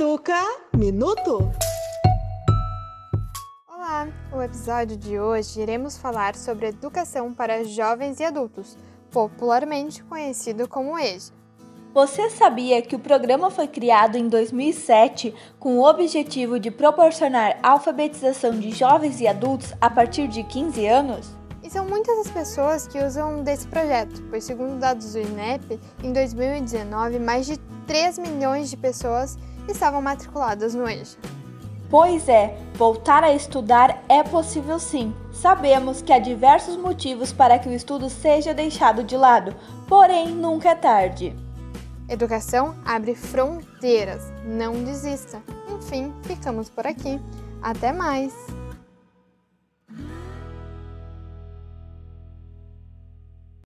Educa Minuto. Olá, no episódio de hoje iremos falar sobre educação para jovens e adultos, popularmente conhecido como EJA. Você sabia que o programa foi criado em 2007 com o objetivo de proporcionar alfabetização de jovens e adultos a partir de 15 anos? E são muitas as pessoas que usam desse projeto, pois, segundo dados do INEP, em 2019, mais de 3 milhões de pessoas estavam matriculadas no EJA. Pois é, voltar a estudar é possível sim. Sabemos que há diversos motivos para que o estudo seja deixado de lado, porém nunca é tarde. Educação abre fronteiras, não desista. Enfim, ficamos por aqui. Até mais!